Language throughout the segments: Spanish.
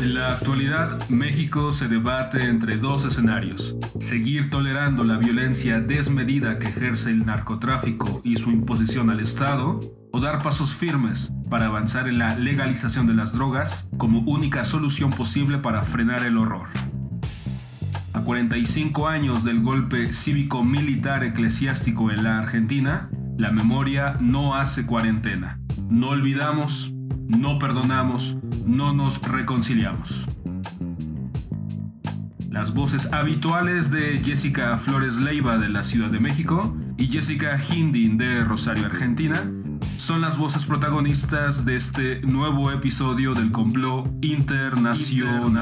En la actualidad, México se debate entre dos escenarios. Seguir tolerando la violencia desmedida que ejerce el narcotráfico y su imposición al Estado, o dar pasos firmes para avanzar en la legalización de las drogas como única solución posible para frenar el horror. A 45 años del golpe cívico-militar eclesiástico en la Argentina, la memoria no hace cuarentena. No olvidamos, no perdonamos, no nos reconciliamos. Las voces habituales de Jessica Flores Leiva de la Ciudad de México y Jessica Hindin de Rosario, Argentina, son las voces protagonistas de este nuevo episodio del complot internacional.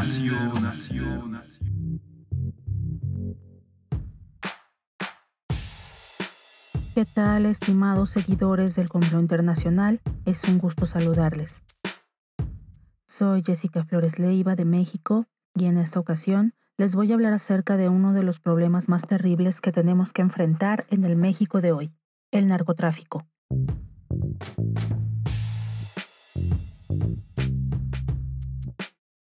¿Qué tal, estimados seguidores del complot internacional? Es un gusto saludarles. Soy Jessica Flores Leiva de México y en esta ocasión les voy a hablar acerca de uno de los problemas más terribles que tenemos que enfrentar en el México de hoy, el narcotráfico.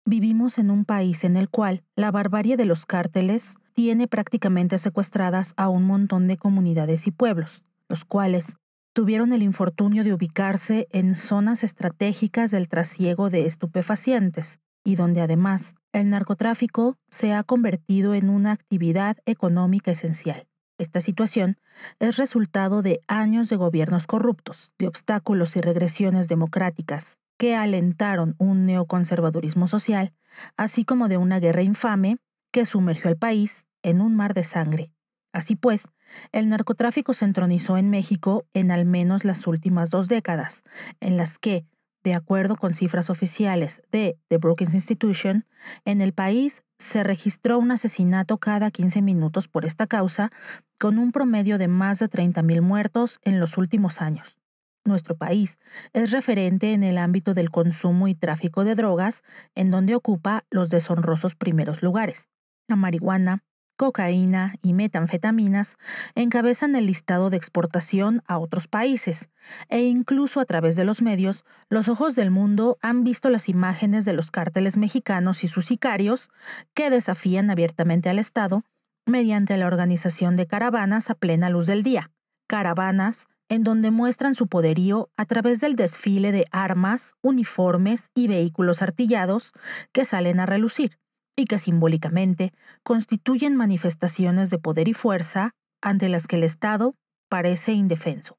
Vivimos en un país en el cual la barbarie de los cárteles tiene prácticamente secuestradas a un montón de comunidades y pueblos, los cuales tuvieron el infortunio de ubicarse en zonas estratégicas del trasiego de estupefacientes, y donde además el narcotráfico se ha convertido en una actividad económica esencial. Esta situación es resultado de años de gobiernos corruptos, de obstáculos y regresiones democráticas que alentaron un neoconservadurismo social, así como de una guerra infame que sumergió al país en un mar de sangre. Así pues, el narcotráfico se entronizó en México en al menos las últimas dos décadas, en las que, de acuerdo con cifras oficiales de The Brookings Institution, en el país se registró un asesinato cada 15 minutos por esta causa, con un promedio de más de 30.000 muertos en los últimos años. Nuestro país es referente en el ámbito del consumo y tráfico de drogas, en donde ocupa los deshonrosos primeros lugares. La marihuana, cocaína y metanfetaminas encabezan el listado de exportación a otros países, e incluso a través de los medios, los ojos del mundo han visto las imágenes de los cárteles mexicanos y sus sicarios que desafían abiertamente al Estado mediante la organización de caravanas a plena luz del día, caravanas en donde muestran su poderío a través del desfile de armas, uniformes y vehículos artillados que salen a relucir y que simbólicamente constituyen manifestaciones de poder y fuerza ante las que el Estado parece indefenso.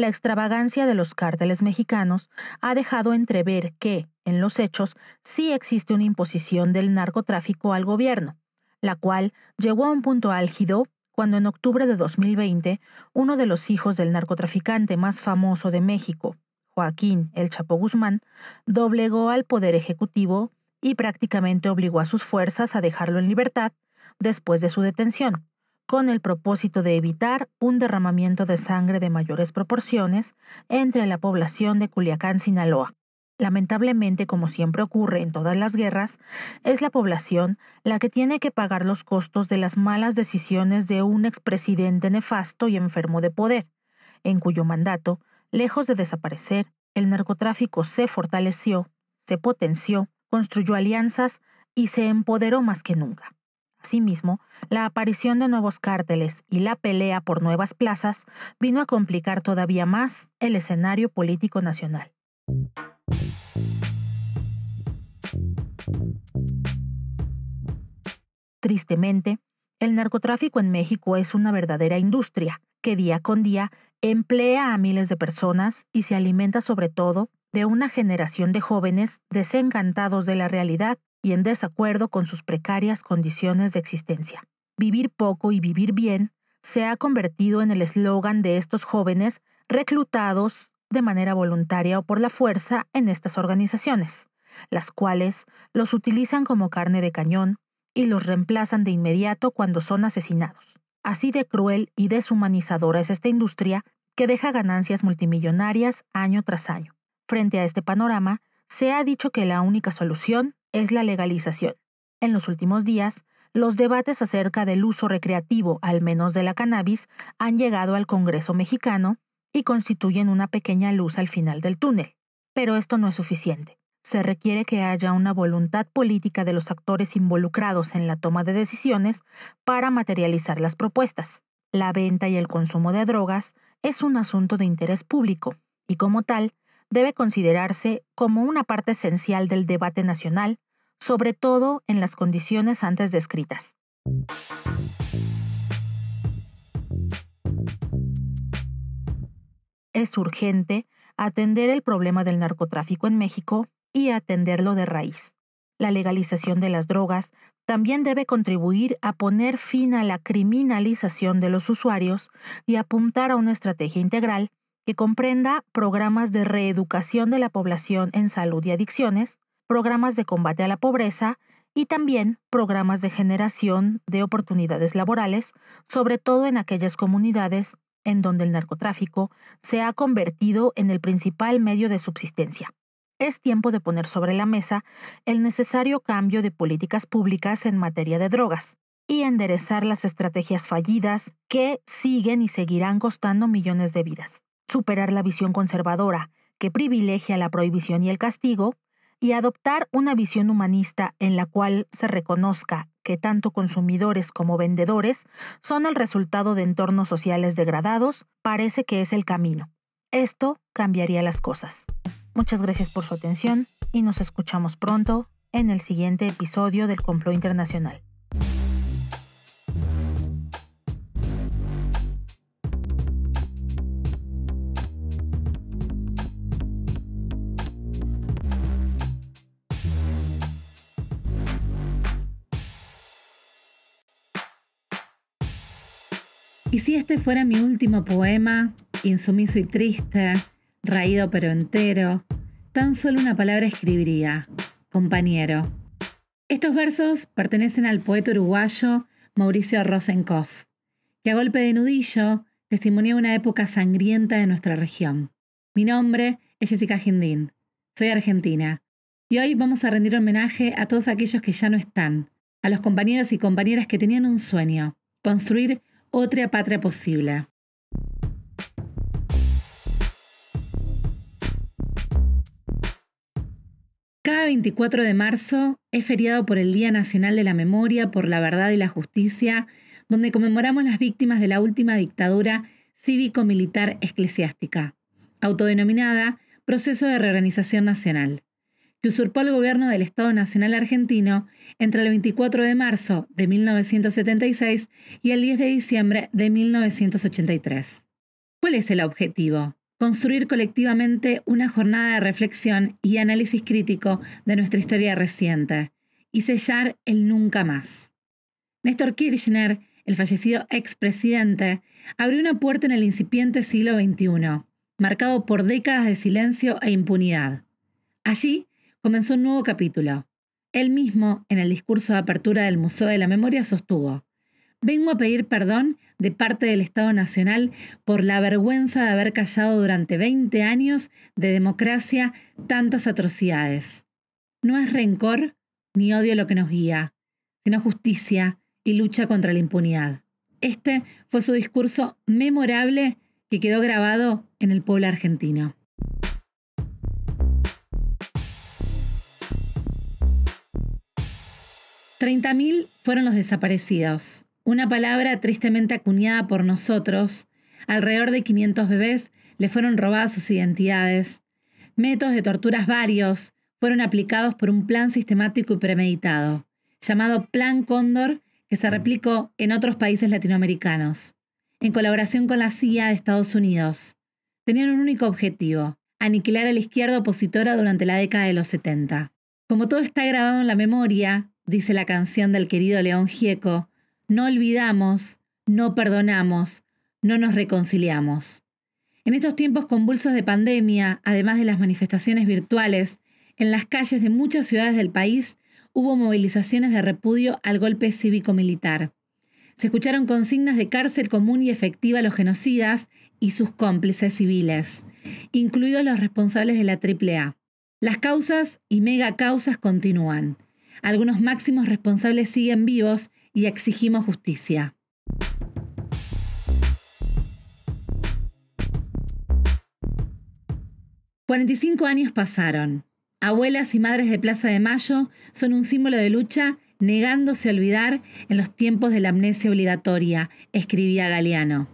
La extravagancia de los cárteles mexicanos ha dejado entrever que, en los hechos, sí existe una imposición del narcotráfico al gobierno, la cual llegó a un punto álgido cuando en octubre de 2020 uno de los hijos del narcotraficante más famoso de México, Joaquín El Chapo Guzmán, doblegó al Poder Ejecutivo y prácticamente obligó a sus fuerzas a dejarlo en libertad después de su detención, con el propósito de evitar un derramamiento de sangre de mayores proporciones entre la población de Culiacán, Sinaloa. Lamentablemente, como siempre ocurre en todas las guerras, es la población la que tiene que pagar los costos de las malas decisiones de un expresidente nefasto y enfermo de poder, en cuyo mandato, lejos de desaparecer, el narcotráfico se fortaleció, se potenció, construyó alianzas y se empoderó más que nunca. Asimismo, la aparición de nuevos cárteles y la pelea por nuevas plazas vino a complicar todavía más el escenario político nacional. Tristemente, el narcotráfico en México es una verdadera industria que día con día emplea a miles de personas y se alimenta sobre todo de una generación de jóvenes desencantados de la realidad y en desacuerdo con sus precarias condiciones de existencia. Vivir poco y vivir bien se ha convertido en el eslogan de estos jóvenes reclutados de manera voluntaria o por la fuerza en estas organizaciones, las cuales los utilizan como carne de cañón y los reemplazan de inmediato cuando son asesinados. Así de cruel y deshumanizadora es esta industria que deja ganancias multimillonarias año tras año. Frente a este panorama, se ha dicho que la única solución es la legalización. En los últimos días, los debates acerca del uso recreativo, al menos de la cannabis, han llegado al Congreso mexicano y constituyen una pequeña luz al final del túnel. Pero esto no es suficiente. Se requiere que haya una voluntad política de los actores involucrados en la toma de decisiones para materializar las propuestas. La venta y el consumo de drogas es un asunto de interés público y como tal debe considerarse como una parte esencial del debate nacional, sobre todo en las condiciones antes descritas. Es urgente atender el problema del narcotráfico en México y atenderlo de raíz. La legalización de las drogas también debe contribuir a poner fin a la criminalización de los usuarios y apuntar a una estrategia integral que comprenda programas de reeducación de la población en salud y adicciones, programas de combate a la pobreza y también programas de generación de oportunidades laborales, sobre todo en aquellas comunidades en donde el narcotráfico se ha convertido en el principal medio de subsistencia. Es tiempo de poner sobre la mesa el necesario cambio de políticas públicas en materia de drogas y enderezar las estrategias fallidas que siguen y seguirán costando millones de vidas. Superar la visión conservadora que privilegia la prohibición y el castigo y adoptar una visión humanista en la cual se reconozca que tanto consumidores como vendedores son el resultado de entornos sociales degradados, parece que es el camino. Esto cambiaría las cosas. Muchas gracias por su atención y nos escuchamos pronto en el siguiente episodio del Complot Internacional. Y si este fuera mi último poema, insumiso y triste, raído pero entero, tan solo una palabra escribiría, compañero. Estos versos pertenecen al poeta uruguayo Mauricio Rosenkopf, que a golpe de nudillo testimonia una época sangrienta de nuestra región. Mi nombre es Jessica Gindín, soy argentina, y hoy vamos a rendir homenaje a todos aquellos que ya no están, a los compañeros y compañeras que tenían un sueño, construir otra patria posible. 24 de marzo es feriado por el Día Nacional de la Memoria por la Verdad y la Justicia, donde conmemoramos las víctimas de la última dictadura cívico-militar eclesiástica, autodenominada Proceso de Reorganización Nacional que usurpó el gobierno del Estado Nacional Argentino entre el 24 de marzo de 1976 y el 10 de diciembre de 1983. ¿Cuál es el objetivo? Construir colectivamente una jornada de reflexión y análisis crítico de nuestra historia reciente y sellar el nunca más. Néstor Kirchner, el fallecido expresidente, abrió una puerta en el incipiente siglo XXI, marcado por décadas de silencio e impunidad. Allí comenzó un nuevo capítulo. Él mismo, en el discurso de apertura del Museo de la Memoria, sostuvo, Vengo a pedir perdón de parte del Estado Nacional por la vergüenza de haber callado durante 20 años de democracia tantas atrocidades. No es rencor ni odio lo que nos guía, sino justicia y lucha contra la impunidad. Este fue su discurso memorable que quedó grabado en el pueblo argentino. 30.000 fueron los desaparecidos, una palabra tristemente acuñada por nosotros. Alrededor de 500 bebés le fueron robadas sus identidades. Métodos de torturas varios fueron aplicados por un plan sistemático y premeditado, llamado Plan Cóndor, que se replicó en otros países latinoamericanos, en colaboración con la CIA de Estados Unidos. Tenían un único objetivo, aniquilar a la izquierda opositora durante la década de los 70. Como todo está grabado en la memoria, dice la canción del querido León Gieco, no olvidamos, no perdonamos, no nos reconciliamos. En estos tiempos convulsos de pandemia, además de las manifestaciones virtuales, en las calles de muchas ciudades del país hubo movilizaciones de repudio al golpe cívico-militar. Se escucharon consignas de cárcel común y efectiva a los genocidas y sus cómplices civiles, incluidos los responsables de la AAA. Las causas y megacausas continúan. Algunos máximos responsables siguen vivos y exigimos justicia. 45 años pasaron. Abuelas y madres de Plaza de Mayo son un símbolo de lucha negándose a olvidar en los tiempos de la amnesia obligatoria, escribía Galeano.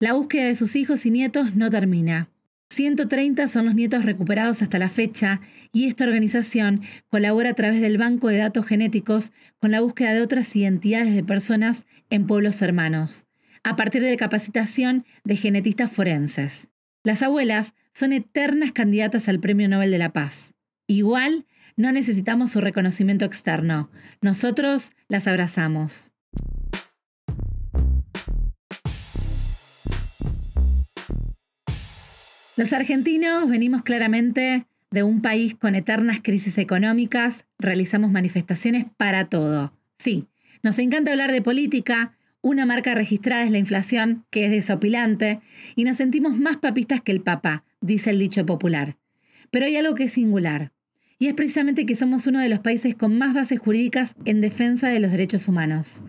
La búsqueda de sus hijos y nietos no termina. 130 son los nietos recuperados hasta la fecha y esta organización colabora a través del Banco de Datos Genéticos con la búsqueda de otras identidades de personas en pueblos hermanos, a partir de la capacitación de genetistas forenses. Las abuelas son eternas candidatas al Premio Nobel de la Paz. Igual, no necesitamos su reconocimiento externo. Nosotros las abrazamos. Los argentinos venimos claramente de un país con eternas crisis económicas, realizamos manifestaciones para todo. Sí, nos encanta hablar de política, una marca registrada es la inflación, que es desopilante, y nos sentimos más papistas que el Papa, dice el dicho popular. Pero hay algo que es singular, y es precisamente que somos uno de los países con más bases jurídicas en defensa de los derechos humanos.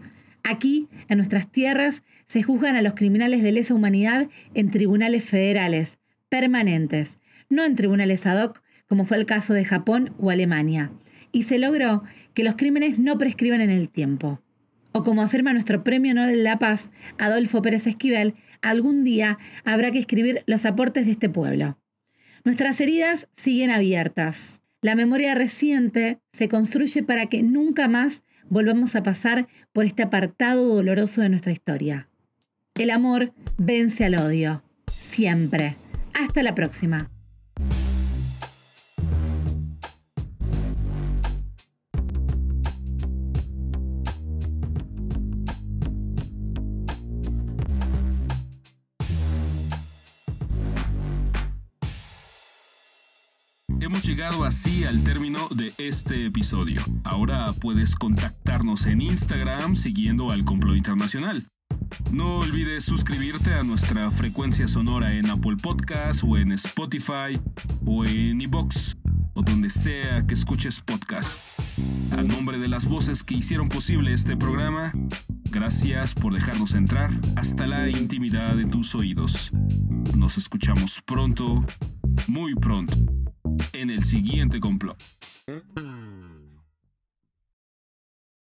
Aquí, en nuestras tierras, se juzgan a los criminales de lesa humanidad en tribunales federales, permanentes, no en tribunales ad hoc, como fue el caso de Japón o Alemania, y se logró que los crímenes no prescriban en el tiempo. O como afirma nuestro Premio Nobel de la Paz, Adolfo Pérez Esquivel, algún día habrá que escribir los aportes de este pueblo. Nuestras heridas siguen abiertas. La memoria reciente se construye para que nunca más volvamos a pasar por este apartado doloroso de nuestra historia. El amor vence al odio. Siempre. Hasta la próxima. Hemos llegado así al término de este episodio. Ahora puedes contactarnos en Instagram siguiendo al Complot Internacional. No olvides suscribirte a nuestra frecuencia sonora en Apple Podcasts o en Spotify o en iBox o donde sea que escuches podcast. A nombre de las voces que hicieron posible este programa, gracias por dejarnos entrar hasta la intimidad de tus oídos. Nos escuchamos pronto, muy pronto en el siguiente complot.